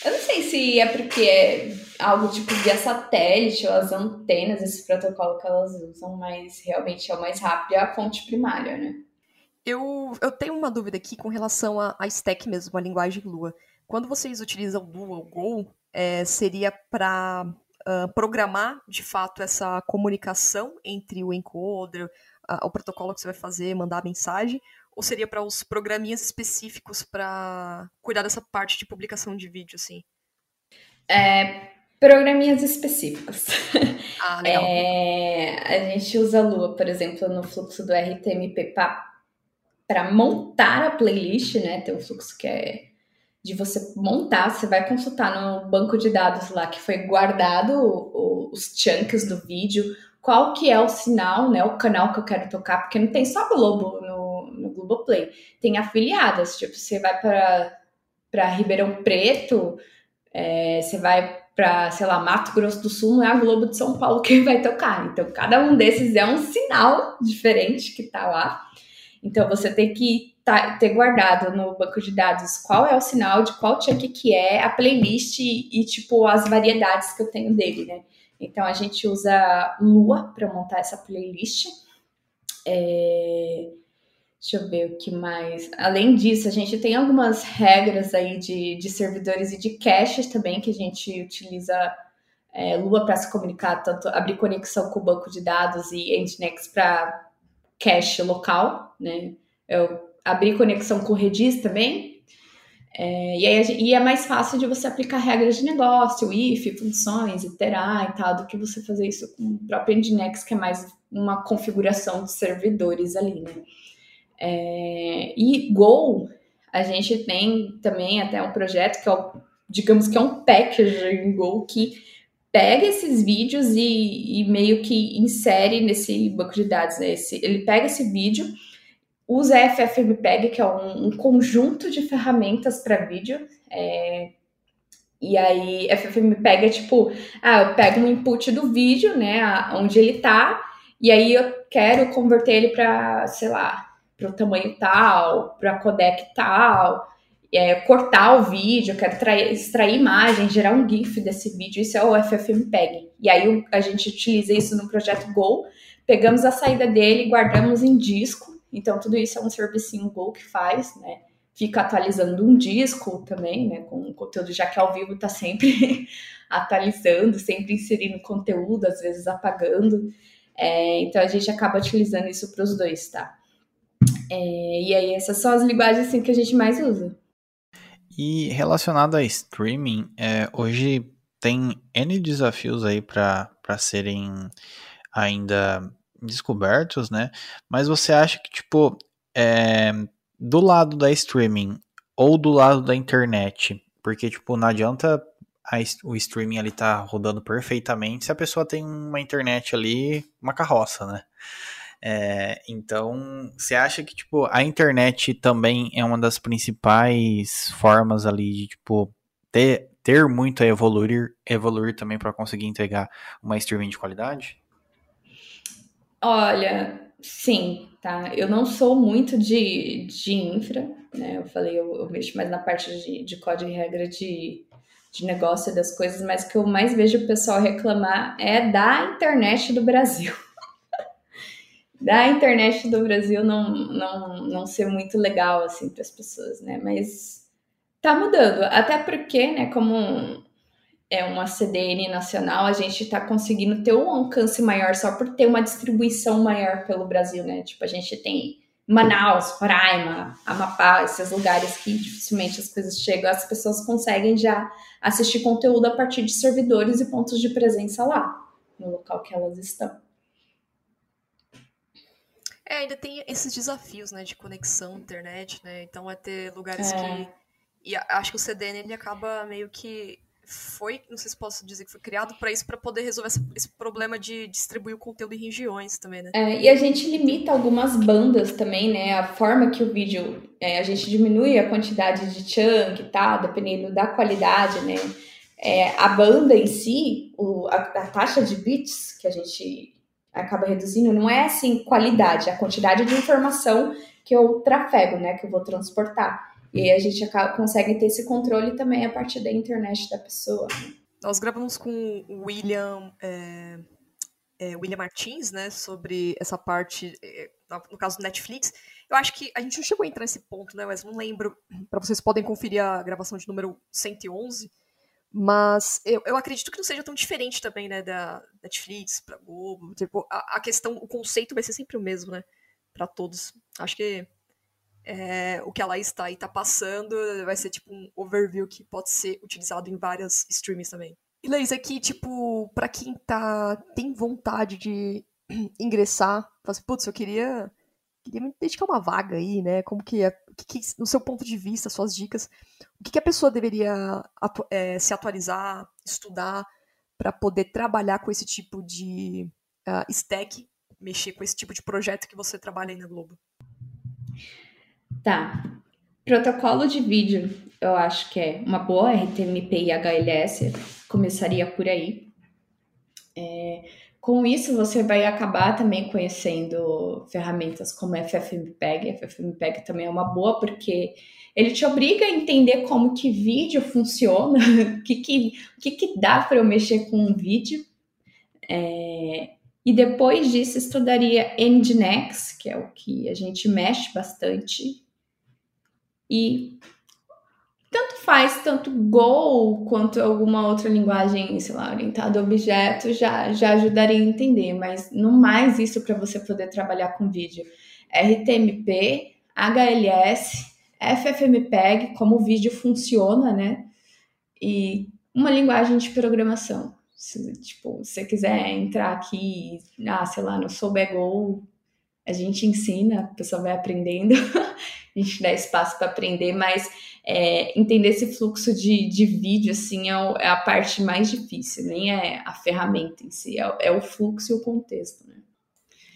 Eu não sei se é porque é algo tipo via satélite ou as antenas, esse protocolo que elas usam, mas realmente é o mais rápido é a fonte primária, né? Eu, eu tenho uma dúvida aqui com relação a, a stack mesmo, a linguagem Lua. Quando vocês utilizam Dual Go, é, seria para uh, programar de fato essa comunicação entre o encoder, uh, o protocolo que você vai fazer, mandar a mensagem, ou seria para os programinhas específicos para cuidar dessa parte de publicação de vídeo, assim? É, programinhas específicos. Ah, legal. É, a gente usa a Lua, por exemplo, no fluxo do RTMP para montar a playlist, né? Tem um fluxo que é de você montar, você vai consultar no banco de dados lá que foi guardado os chunks do vídeo, qual que é o sinal, né, o canal que eu quero tocar, porque não tem só Globo no, no Globoplay, tem afiliadas, tipo, você vai para Ribeirão Preto, é, você vai para, sei lá, Mato Grosso do Sul, não é a Globo de São Paulo que vai tocar. Então, cada um desses é um sinal diferente que tá lá. Então você tem que tá, ter guardado no banco de dados qual é o sinal de qual chunk que é, a playlist e, e tipo as variedades que eu tenho dele, né? Então a gente usa Lua para montar essa playlist. É... Deixa eu ver o que mais. Além disso, a gente tem algumas regras aí de, de servidores e de caches também que a gente utiliza é, Lua para se comunicar, tanto abrir conexão com o banco de dados e Nginx para cache local, né? Eu abri conexão com o Redis também. É, e, aí, e é mais fácil de você aplicar regras de negócio, if, funções, iterar e tal, do que você fazer isso com o próprio Nginx, que é mais uma configuração de servidores ali, né? É, e Go, a gente tem também até um projeto que é o, digamos que é um package em Go que pega esses vídeos e, e meio que insere nesse banco de dados, né? Esse, ele pega esse vídeo usa FFmpeg, que é um, um conjunto de ferramentas para vídeo. É, e aí, FFmpeg é tipo, ah, eu pego um input do vídeo, né, onde ele tá, e aí eu quero converter ele para, sei lá, para o tamanho tal, para codec tal, é, cortar o vídeo, quero extrair, extrair imagem, gerar um GIF desse vídeo, isso é o FFmpeg. E aí a gente utiliza isso no projeto Go, pegamos a saída dele, guardamos em disco, então, tudo isso é um servicinho Go que faz, né? Fica atualizando um disco também, né? Com conteúdo, já que ao vivo tá sempre atualizando, sempre inserindo conteúdo, às vezes apagando. É, então, a gente acaba utilizando isso para os dois, tá? É, e aí, essas são as linguagens assim, que a gente mais usa. E relacionado a streaming, é, hoje tem N desafios aí para serem ainda descobertos, né? Mas você acha que, tipo, é, do lado da streaming ou do lado da internet, porque, tipo, não adianta a, o streaming ali tá rodando perfeitamente se a pessoa tem uma internet ali, uma carroça, né? É, então, você acha que, tipo, a internet também é uma das principais formas ali de, tipo, ter, ter muito a evoluir, evoluir também para conseguir entregar uma streaming de qualidade? Olha, sim, tá? Eu não sou muito de, de infra, né? Eu falei, eu, eu mexo mais na parte de, de código e regra de, de negócio das coisas, mas o que eu mais vejo o pessoal reclamar é da internet do Brasil. Da internet do Brasil não, não, não ser muito legal, assim, para as pessoas, né? Mas tá mudando. Até porque, né, como é uma CDN nacional, a gente está conseguindo ter um alcance maior só por ter uma distribuição maior pelo Brasil, né? Tipo, a gente tem Manaus, Roraima, Amapá, esses lugares que dificilmente as coisas chegam, as pessoas conseguem já assistir conteúdo a partir de servidores e pontos de presença lá, no local que elas estão. É, ainda tem esses desafios, né, de conexão, internet, né? Então é ter lugares é. que e acho que o CDN ele acaba meio que foi, não sei se posso dizer que foi criado para isso, para poder resolver esse, esse, problema de distribuir o conteúdo em regiões também, né? É, e a gente limita algumas bandas também, né? A forma que o vídeo, é, a gente diminui a quantidade de chunk e tal, dependendo da qualidade, né? É, a banda em si, o, a, a taxa de bits que a gente acaba reduzindo não é assim qualidade, é a quantidade de informação que eu trafego, né? Que eu vou transportar. E a gente acaba, consegue ter esse controle também a partir da internet da pessoa. Nós gravamos com o William, é, é, William Martins, né, sobre essa parte, é, no caso do Netflix. Eu acho que a gente não chegou a entrar nesse ponto, né, mas não lembro. Para vocês podem conferir a gravação de número 111. Mas eu, eu acredito que não seja tão diferente também, né, da Netflix para Globo. Tipo, a, a questão, o conceito vai ser sempre o mesmo, né, para todos. Acho que é, o que a Laís está aí tá passando vai ser tipo um overview que pode ser utilizado em várias streams também. E Laís, aqui, tipo, para quem tá, tem vontade de ingressar, fala assim, putz, eu queria, queria me dedicar uma vaga aí, né? Como que é, que, que, no seu ponto de vista, suas dicas, o que, que a pessoa deveria atu é, se atualizar, estudar, para poder trabalhar com esse tipo de uh, stack, mexer com esse tipo de projeto que você trabalha aí na Globo? Tá. Protocolo de vídeo, eu acho que é uma boa RTMP e HLS, começaria por aí. É, Com isso, você vai acabar também conhecendo ferramentas como FFmpeg. FFmpeg também é uma boa porque ele te obriga a entender como que vídeo funciona, o que, que, que, que dá para eu mexer com um vídeo. É, e depois disso, estudaria Nginx, que é o que a gente mexe bastante. E tanto faz, tanto Go quanto alguma outra linguagem, sei lá, orientada a objeto, já, já ajudaria a entender, mas não mais isso para você poder trabalhar com vídeo. RTMP, HLS, FFmpeg, como o vídeo funciona, né? E uma linguagem de programação. Se, tipo, se você quiser entrar aqui, ah, sei lá, no souber Go, a gente ensina, a pessoa vai aprendendo, a gente dá espaço para aprender, mas é, entender esse fluxo de, de vídeo, assim, é, o, é, a parte mais difícil, nem é a ferramenta em si, é, é o fluxo e o contexto, né?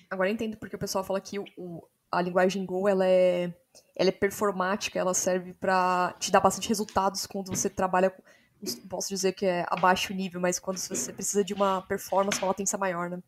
Agora eu entendo porque o pessoal fala que o, a linguagem Go, ela é, ela é performática, ela serve para te dar bastante resultados quando você trabalha com, posso dizer que é abaixo nível, mas quando você precisa de uma performance, uma latência maior, né?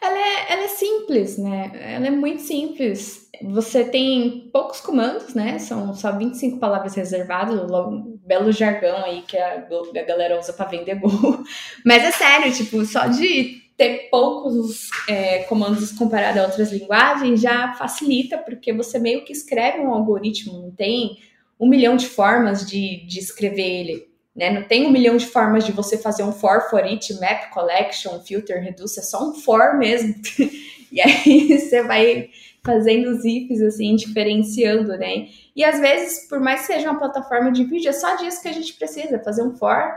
Ela é, ela é simples, né? Ela é muito simples. Você tem poucos comandos, né? São só 25 palavras reservadas, um belo jargão aí que a, a galera usa para vender Go. Mas é sério, tipo, só de ter poucos é, comandos comparado a outras linguagens já facilita, porque você meio que escreve um algoritmo, não tem um milhão de formas de, de escrever ele. Né? Não tem um milhão de formas de você fazer um for for each, map, collection, filter, reduce, é só um for mesmo. e aí você vai fazendo os ifs assim, diferenciando, né? E às vezes, por mais que seja uma plataforma de vídeo, é só disso que a gente precisa, fazer um for,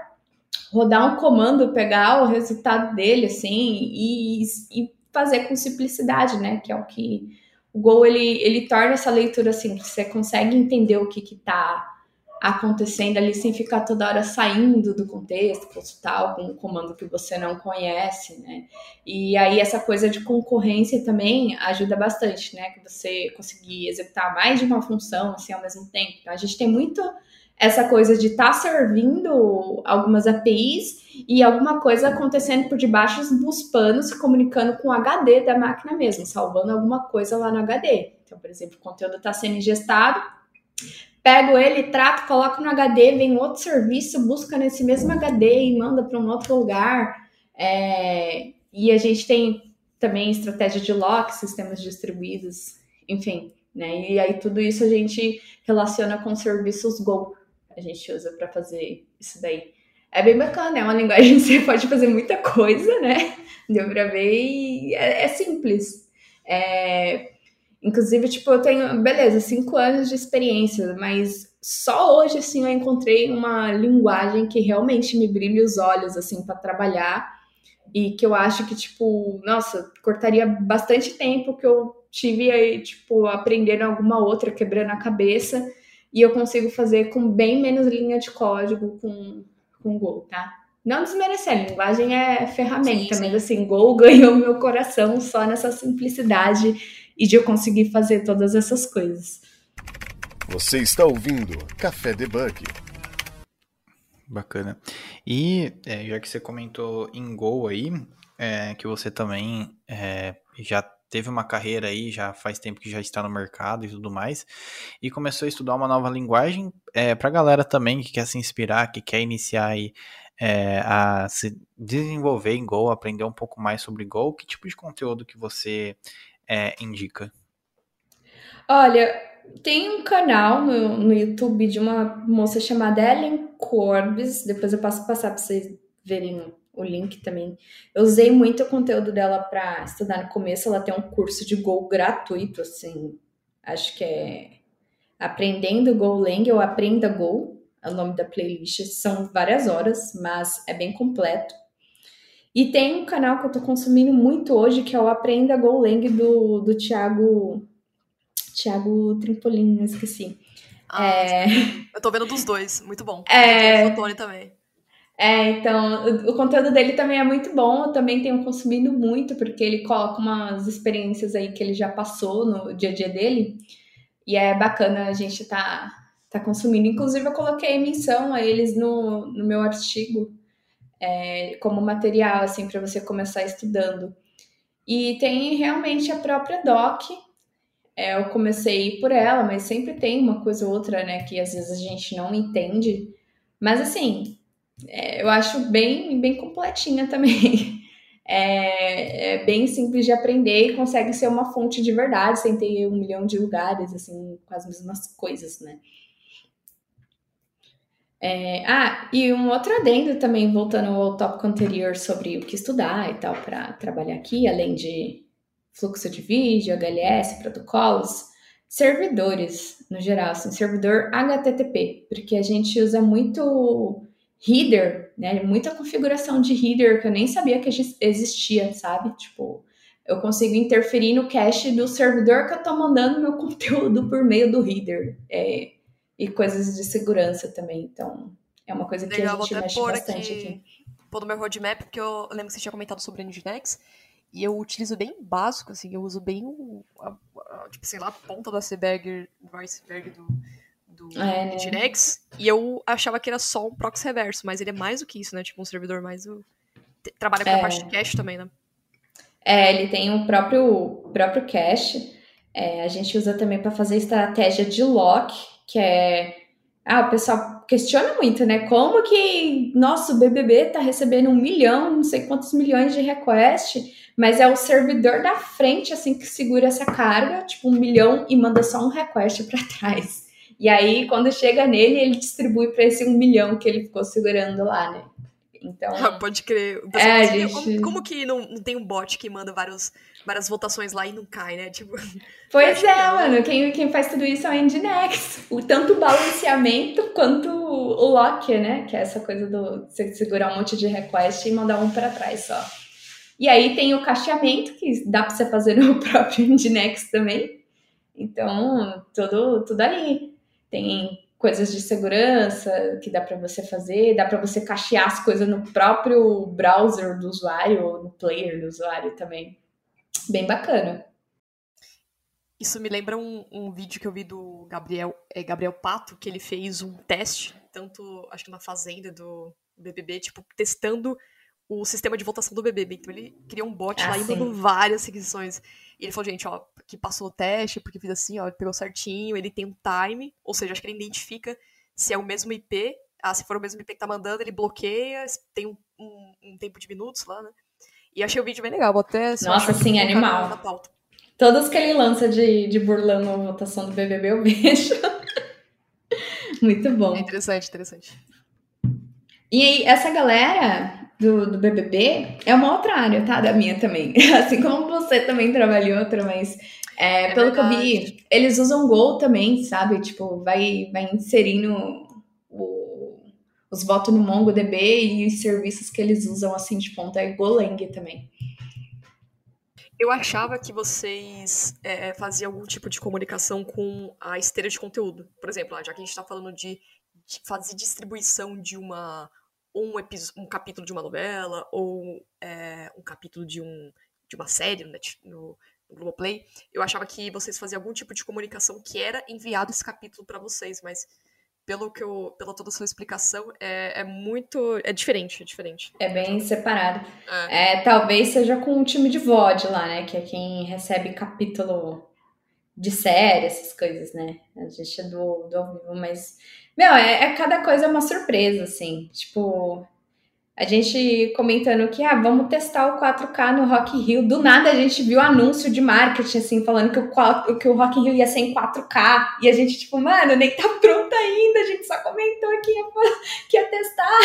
rodar um comando, pegar o resultado dele, assim, e, e fazer com simplicidade, né? Que é o que o Go ele, ele torna essa leitura simples. Você consegue entender o que que tá acontecendo ali sem ficar toda hora saindo do contexto, consultar algum comando que você não conhece, né? E aí essa coisa de concorrência também ajuda bastante, né? Que você conseguir executar mais de uma função assim ao mesmo tempo. Então a gente tem muito essa coisa de estar tá servindo algumas APIs e alguma coisa acontecendo por debaixo dos panos, se comunicando com o HD da máquina mesmo, salvando alguma coisa lá no HD. Então, por exemplo, o conteúdo está sendo ingestado, pego ele, trato, coloco no HD, vem outro serviço, busca nesse mesmo HD e manda para um outro lugar. É, e a gente tem também estratégia de lock, sistemas distribuídos, enfim, né? E aí tudo isso a gente relaciona com serviços Go. A gente usa para fazer isso daí. É bem bacana, é uma linguagem que você pode fazer muita coisa, né? Deu para ver e é, é simples. É, Inclusive, tipo, eu tenho, beleza, cinco anos de experiência, mas só hoje, assim, eu encontrei uma linguagem que realmente me brilha os olhos, assim, para trabalhar e que eu acho que, tipo, nossa, cortaria bastante tempo que eu tive aí, tipo, aprendendo alguma outra, quebrando a cabeça, e eu consigo fazer com bem menos linha de código com, com Go, tá? Não desmerecer, a linguagem é ferramenta, sim, sim. mas assim, Go ganhou meu coração só nessa simplicidade e de eu conseguir fazer todas essas coisas. Você está ouvindo Café Debug. Bacana. E é, já que você comentou em Go aí, é, que você também é, já teve uma carreira aí, já faz tempo que já está no mercado e tudo mais, e começou a estudar uma nova linguagem, é, para a galera também que quer se inspirar, que quer iniciar aí é, a se desenvolver em Go, aprender um pouco mais sobre Go, que tipo de conteúdo que você é, indica? Olha, tem um canal no, no YouTube de uma moça chamada Ellen Corbes, depois eu passo passar para vocês verem o link também. Eu usei muito o conteúdo dela para estudar no começo, ela tem um curso de Go gratuito, assim, acho que é Aprendendo Golang ou Aprenda Go, é o nome da playlist, são várias horas, mas é bem completo. E tem um canal que eu tô consumindo muito hoje, que é o Aprenda Golang do, do Thiago. Thiago Trimpolin, esqueci. Ah, é... Eu tô vendo dos dois, muito bom. É... O Tony também. É, então, o, o, conteúdo dele também é muito bom, eu também tenho consumido muito, porque ele coloca umas experiências aí que ele já passou no dia a dia dele, e é bacana a gente tá, tá consumindo. Inclusive, eu coloquei menção a eles no, no meu artigo é, como material, assim, para você começar estudando. E tem realmente a própria doc. É, eu comecei por ela, mas sempre tem uma coisa ou outra, né, que às vezes a gente não entende. Mas assim, é, eu acho bem, bem completinha também. É, é, bem simples de aprender e consegue ser uma fonte de verdade sem ter um milhão de lugares, assim, com as mesmas coisas, né? É, ah, e um outro adendo também, voltando ao tópico anterior sobre o que estudar e tal para trabalhar aqui, além de fluxo de vídeo, HLS, protocolos, servidores no geral, assim, servidor HTTP, porque a gente usa muito header, né? Muita configuração de header que eu nem sabia que existia, sabe? Tipo, eu consigo interferir no cache do servidor que eu tô mandando meu conteúdo por meio do header. É, e coisas de segurança também. Então, é uma coisa que Legal, a gente mexe bastante aqui, aqui. Pôr no meu roadmap, porque eu lembro que você tinha comentado sobre Nginx, e eu utilizo bem básico, assim, eu uso bem o, a, a, tipo, sei lá, a ponta do iceberg, do iceberg do, do é, né? Nginx, e eu achava que era só um proxy reverso, mas ele é mais do que isso, né? Tipo, um servidor mais... O... Trabalha com é. a parte de cache também, né? É, ele tem o próprio, próprio cache, é, a gente usa também para fazer estratégia de lock, que é. Ah, o pessoal questiona muito, né? Como que nosso BBB tá recebendo um milhão, não sei quantos milhões de request, mas é o servidor da frente, assim, que segura essa carga, tipo um milhão, e manda só um request para trás. E aí, quando chega nele, ele distribui para esse um milhão que ele ficou segurando lá, né? Então. Ah, pode crer. É, gente... como, como, que não, não tem um bot que manda vários várias votações lá e não cai, né? Tipo. Pois é, mano. Quem, quem faz tudo isso é o Nginx. O tanto o balanceamento quanto o lock, né? Que é essa coisa do você segurar um monte de request e mandar um para trás só. E aí tem o cacheamento, que dá para você fazer no próprio Nginx também. Então, tudo, tudo ali. Tem coisas de segurança que dá para você fazer, dá para você cachear as coisas no próprio browser do usuário ou no player do usuário também bem bacana. Isso me lembra um, um vídeo que eu vi do Gabriel, é, Gabriel Pato, que ele fez um teste, tanto, acho que na fazenda do BBB, tipo, testando o sistema de votação do BBB. Então ele criou um bot ah, lá sim. indo várias requisições. E ele falou, gente, ó, que passou o teste, porque fiz assim, ó, pegou certinho, ele tem um time, ou seja, acho que ele identifica se é o mesmo IP. Ah, se for o mesmo IP que tá mandando, ele bloqueia, tem um, um, um tempo de minutos lá, né? E achei o vídeo bem legal, vou até... Nossa, sim, animal. Todos que ele lança de, de burlando a votação do BBB eu vejo. Muito bom. É interessante, interessante. E aí, essa galera do, do BBB é uma outra área, tá? Da minha também. Assim como você também trabalha em outra, mas é, é pelo verdade. que eu vi, eles usam Go também, sabe? Tipo, vai, vai inserindo os votos no MongoDB e os serviços que eles usam assim de ponta é Golang também. Eu achava que vocês é, faziam algum tipo de comunicação com a esteira de conteúdo. Por exemplo, já que a gente está falando de, de, fazer distribuição de uma um, um capítulo de uma novela ou é, um capítulo de, um, de uma série no, no, no Globoplay, eu achava que vocês faziam algum tipo de comunicação que era enviado esse capítulo para vocês, mas pelo que eu, pela toda a sua explicação, é, é muito. É diferente, é diferente. É bem separado. É. é. talvez seja com o time de VOD lá, né? Que é quem recebe capítulo de série, essas coisas, né? A gente é do, do ao vivo, mas. Meu, é, é cada coisa é uma surpresa, assim. Tipo, a gente comentando que, ah, vamos testar o 4K no Rock in Rio. Do nada a gente viu anúncio de marketing, assim, falando que o, que o Rock in Rio ia ser em 4K. E a gente, tipo, mano, nem tá pronto ainda, a gente só comentou que ia, que ia testar.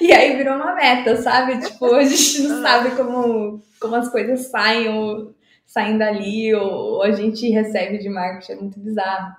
E aí virou uma meta, sabe? Tipo, a gente não sabe como, como as coisas saem ou saem dali, ou, ou a gente recebe de marketing, é muito bizarro.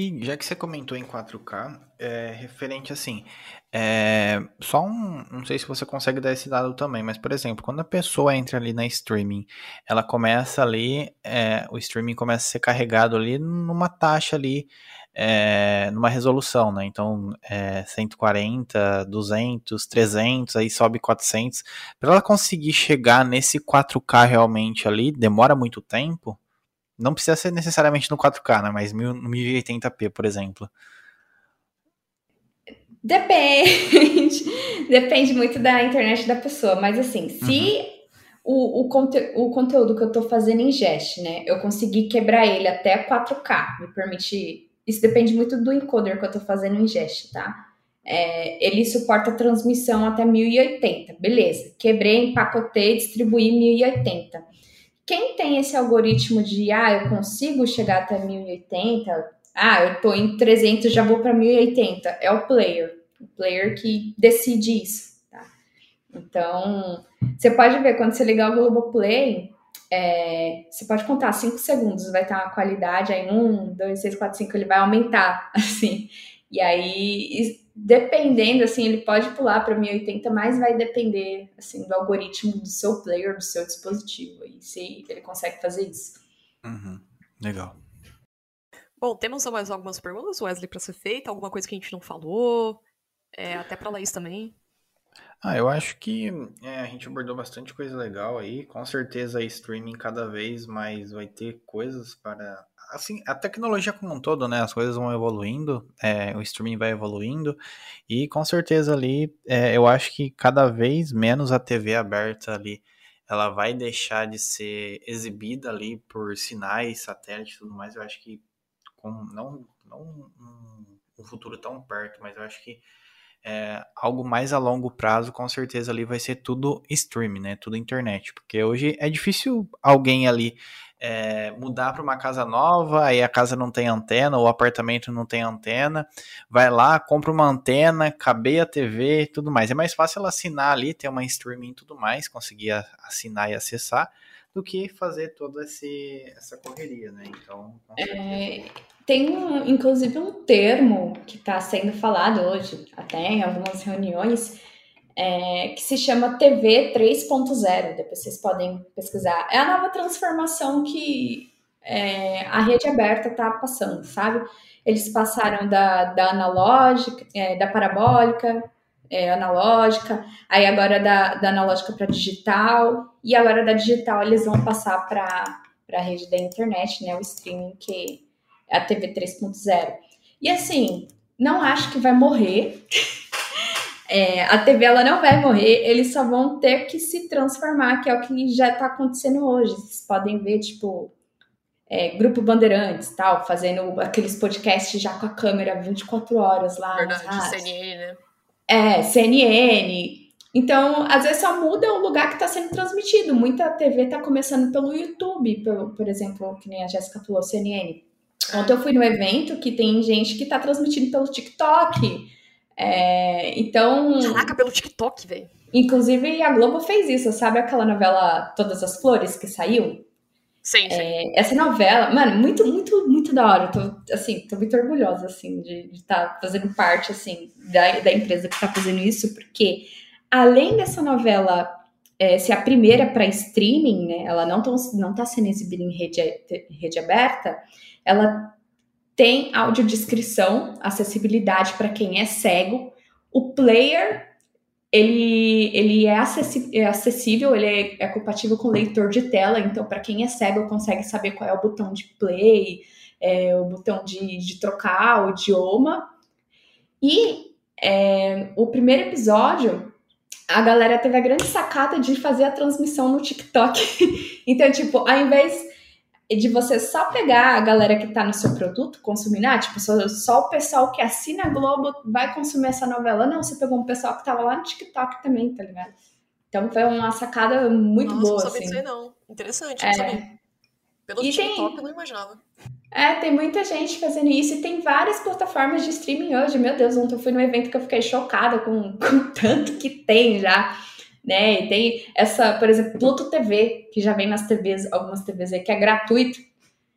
E já que você comentou em 4K, é, referente assim, é, só um, não sei se você consegue dar esse dado também, mas por exemplo, quando a pessoa entra ali na streaming, ela começa ali, é, o streaming começa a ser carregado ali numa taxa ali, é, numa resolução, né? Então, é, 140, 200, 300, aí sobe 400. Para ela conseguir chegar nesse 4K realmente ali, demora muito tempo. Não precisa ser necessariamente no 4K, né? Mas no 1080p, por exemplo. Depende. Depende muito da internet da pessoa. Mas assim, se uhum. o, o, conte o conteúdo que eu tô fazendo em Jest, né? Eu consegui quebrar ele até 4K, me permite. Isso depende muito do encoder que eu tô fazendo em Jest, tá? É, ele suporta transmissão até 1080. Beleza. Quebrei, empacotei, distribuí 1080. Quem tem esse algoritmo de, ah, eu consigo chegar até 1080, ah, eu tô em 300, já vou para 1080, é o player. O player que decide isso, tá? Então, você pode ver, quando você ligar o Globoplay, é, você pode contar 5 segundos, vai ter uma qualidade, aí 1, 2, 3, 4, 5, ele vai aumentar, assim. E aí, dependendo, assim, ele pode pular para 1080, mas vai depender, assim, do algoritmo do seu player, do seu dispositivo, e se ele consegue fazer isso. Uhum. Legal. Bom, temos mais algumas perguntas, Wesley, para ser feita? Alguma coisa que a gente não falou? É, até para Laís também. Ah, eu acho que é, a gente abordou bastante coisa legal aí. Com certeza, streaming cada vez mais vai ter coisas para. Assim, a tecnologia como um todo, né? As coisas vão evoluindo, é, o streaming vai evoluindo, e com certeza ali, é, eu acho que cada vez menos a TV aberta ali, ela vai deixar de ser exibida ali por sinais, satélite e tudo mais. Eu acho que com não, não um, futuro tão perto, mas eu acho que é, algo mais a longo prazo, com certeza ali vai ser tudo streaming, né? Tudo internet. Porque hoje é difícil alguém ali é, mudar para uma casa nova, aí a casa não tem antena, ou o apartamento não tem antena, vai lá, compra uma antena, cabeia a TV e tudo mais. É mais fácil ela assinar ali, ter uma streaming e tudo mais, conseguir assinar e acessar, do que fazer toda esse, essa correria, né? Então, é, tem um, inclusive um termo que está sendo falado hoje, até em algumas reuniões, é, que se chama TV 3.0. Depois vocês podem pesquisar. É a nova transformação que é, a rede aberta está passando, sabe? Eles passaram da, da analógica, é, da parabólica, é, analógica, aí agora da, da analógica para digital, e agora da digital eles vão passar para a rede da internet, né, o streaming, que é a TV 3.0. E assim, não acho que vai morrer. É, a TV ela não vai morrer, eles só vão ter que se transformar, que é o que já está acontecendo hoje. Vocês podem ver, tipo, é, Grupo Bandeirantes, tal, fazendo aqueles podcasts já com a câmera 24 horas lá. Verdade, CNN, né? É, CNN. Então, às vezes só muda o lugar que está sendo transmitido. Muita TV está começando pelo YouTube, por, por exemplo, que nem a Jéssica falou, CNN. Ontem eu fui no evento que tem gente que está transmitindo pelo TikTok. É, então. Caraca, pelo TikTok, velho. Inclusive, a Globo fez isso, sabe aquela novela Todas as Flores que saiu? Sim, sim. É, essa novela, mano, muito, muito, muito da hora. Tô, assim, tô muito orgulhosa, assim, de estar tá fazendo parte, assim, da, da empresa que tá fazendo isso, porque além dessa novela é, ser a primeira para streaming, né, ela não, tão, não tá sendo exibida em rede, rede aberta, ela tem audiodescrição, acessibilidade para quem é cego, o player ele, ele é, é acessível, ele é, é, compatível com leitor de tela, então para quem é cego consegue saber qual é o botão de play, é, o botão de, de trocar o idioma. E é, o primeiro episódio, a galera teve a grande sacada de fazer a transmissão no TikTok. então, tipo, ao invés de você só pegar a galera que tá no seu produto, consumir, ah, tipo, só, só o pessoal que assina a Globo vai consumir essa novela. Não, você pegou um pessoal que tava lá no TikTok também, tá ligado? Então foi uma sacada muito Nossa, boa. Não sabia assim. disso aí, não. Interessante, não é... sabia. Pelo e TikTok tem... eu não imaginava. É, tem muita gente fazendo isso e tem várias plataformas de streaming hoje. Meu Deus, ontem eu fui num evento que eu fiquei chocada com, com tanto que tem já né? E tem essa, por exemplo, Pluto TV, que já vem nas TVs, algumas TVs aí, que é gratuito.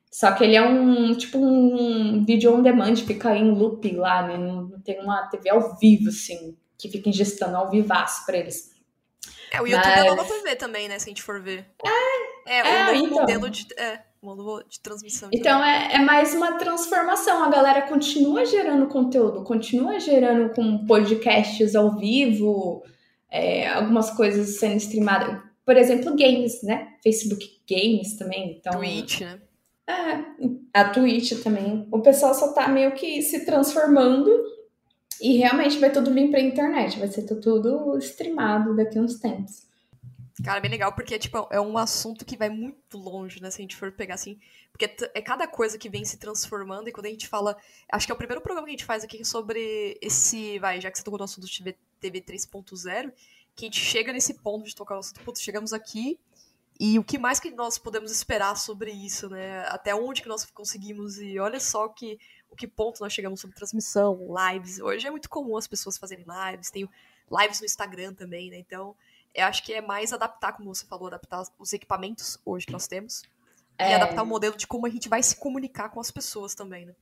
Só que ele é um tipo um vídeo on demand, fica em loop lá, né? Não tem uma TV ao vivo, assim, que fica ingestando ao vivaço pra eles. É, o YouTube Mas... é nova TV também, né? Se a gente for ver. É, é, é o então... modelo de. É, modelo de transmissão. Então é, é mais uma transformação. A galera continua gerando conteúdo, continua gerando com podcasts ao vivo, é, algumas coisas sendo streamadas. Por exemplo, games, né? Facebook Games também. Então, Twitch, né? É, a Twitch também. O pessoal só tá meio que se transformando E realmente vai tudo vir pra internet, vai ser tudo streamado daqui a uns tempos. Cara, bem legal, porque tipo, é um assunto que vai muito longe, né? Se a gente for pegar assim. Porque é cada coisa que vem se transformando, e quando a gente fala. Acho que é o primeiro programa que a gente faz aqui sobre esse. Vai, já que você tocou no assunto TV, TV 3.0, que a gente chega nesse ponto de tocar o assunto. Putz, chegamos aqui. E o que mais que nós podemos esperar sobre isso, né? Até onde que nós conseguimos e olha só que o que ponto nós chegamos sobre transmissão, lives. Hoje é muito comum as pessoas fazerem lives, tem lives no Instagram também, né? Então, eu acho que é mais adaptar, como você falou, adaptar os equipamentos hoje que nós temos. É... E adaptar o modelo de como a gente vai se comunicar com as pessoas também, né?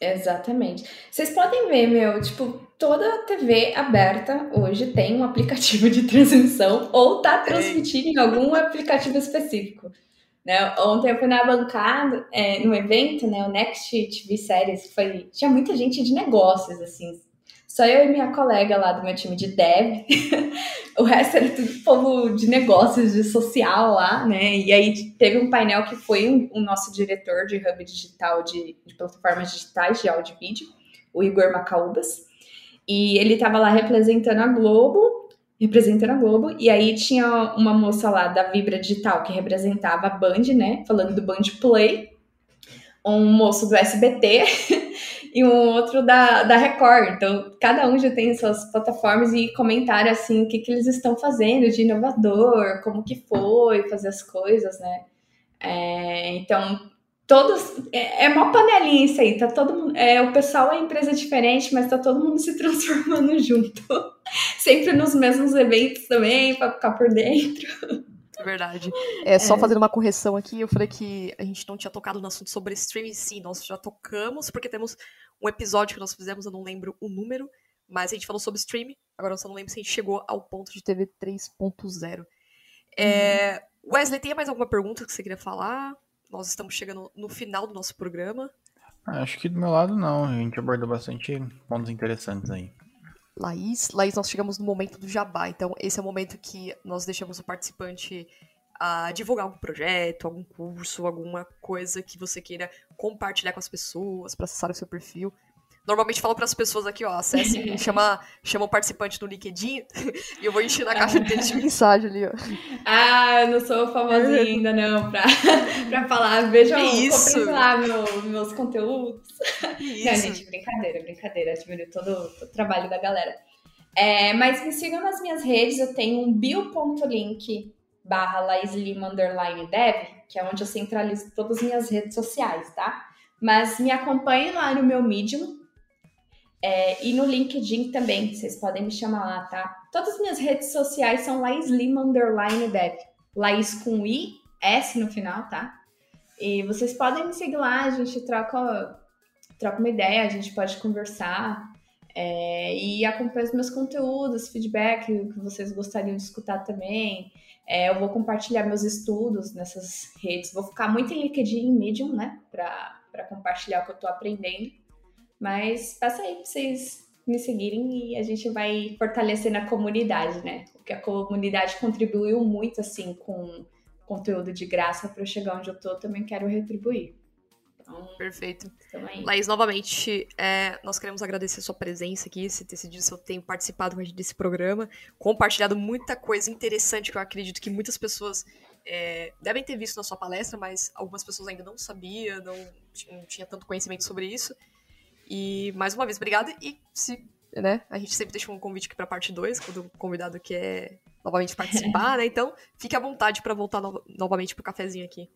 Exatamente. Vocês podem ver, meu, tipo, toda TV aberta hoje tem um aplicativo de transmissão ou tá transmitindo em algum aplicativo específico. Né? Ontem eu fui na bancada, é, no evento, né, o Next TV Series, foi, tinha muita gente de negócios, assim, só eu e minha colega lá do meu time de dev. o resto era tudo povo de negócios, de social lá, né? E aí teve um painel que foi o nosso diretor de hub digital de, de, plataformas digitais de áudio e vídeo, o Igor Macaubas. E ele estava lá representando a Globo, representando a Globo, e aí tinha uma moça lá da Vibra Digital que representava a Band, né? Falando do Band Play. Um moço do SBT e um outro da, da Record. Então, cada um já tem suas plataformas e comentaram assim o que, que eles estão fazendo de inovador, como que foi fazer as coisas, né? É, então, todos. É, é uma panelinha isso aí, tá todo mundo. É, o pessoal é empresa diferente, mas tá todo mundo se transformando junto. Sempre nos mesmos eventos também, para ficar por dentro. Verdade. É, só é. fazendo uma correção aqui, eu falei que a gente não tinha tocado no assunto sobre streaming, sim, nós já tocamos, porque temos um episódio que nós fizemos, eu não lembro o número, mas a gente falou sobre streaming, agora eu só não lembro se a gente chegou ao ponto de TV 3.0. É, uhum. Wesley, tem mais alguma pergunta que você queria falar? Nós estamos chegando no final do nosso programa. Acho que do meu lado não, a gente abordou bastante pontos interessantes aí. Laís. Laís, nós chegamos no momento do jabá, então esse é o momento que nós deixamos o participante a divulgar algum projeto, algum curso, alguma coisa que você queira compartilhar com as pessoas para acessar o seu perfil. Normalmente falo para as pessoas aqui, ó, acessem, chama, chama o participante no LinkedIn e eu vou encher na caixa de mensagem ali, ó. Ah, eu não sou famosinha ainda não pra falar, vejam, isso. lá meu, meus conteúdos. Isso. Não, gente, brincadeira, brincadeira, admiro todo, todo o trabalho da galera. É, mas me sigam nas minhas redes, eu tenho um bio.link barra Laislima underline dev, que é onde eu centralizo todas as minhas redes sociais, tá? Mas me acompanhem lá no meu Medium, é, e no LinkedIn também, vocês podem me chamar lá, tá? Todas as minhas redes sociais são Laís Lima Underline Dev. Laís com I, S no final, tá? E vocês podem me seguir lá, a gente troca, troca uma ideia, a gente pode conversar. É, e acompanha os meus conteúdos, feedback, o que vocês gostariam de escutar também. É, eu vou compartilhar meus estudos nessas redes. Vou ficar muito em LinkedIn e Medium, né? Para compartilhar o que eu estou aprendendo. Mas passa aí pra vocês me seguirem e a gente vai fortalecendo a comunidade, né? Porque a comunidade contribuiu muito, assim, com conteúdo de graça para eu chegar onde eu eu também quero retribuir. Então, Perfeito. Laís, novamente, é, nós queremos agradecer a sua presença aqui, se ter decidido seu tempo participado com a gente desse programa, compartilhado muita coisa interessante que eu acredito que muitas pessoas é, devem ter visto na sua palestra, mas algumas pessoas ainda não sabiam, não, não tinha tanto conhecimento sobre isso. E mais uma vez, obrigada. E se, né, a gente sempre deixa um convite aqui para parte 2, quando o convidado quer novamente participar, né? Então, fique à vontade para voltar no, novamente pro cafezinho aqui.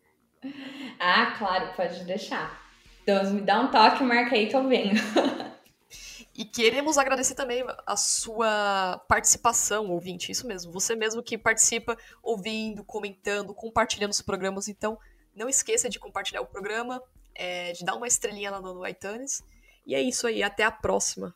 Ah, claro, pode deixar. Então, me dá um toque, marca aí que eu venho. E queremos agradecer também a sua participação, ouvinte, isso mesmo. Você mesmo que participa ouvindo, comentando, compartilhando os programas. Então, não esqueça de compartilhar o programa, é, de dar uma estrelinha lá no iTunes e é isso aí, até a próxima.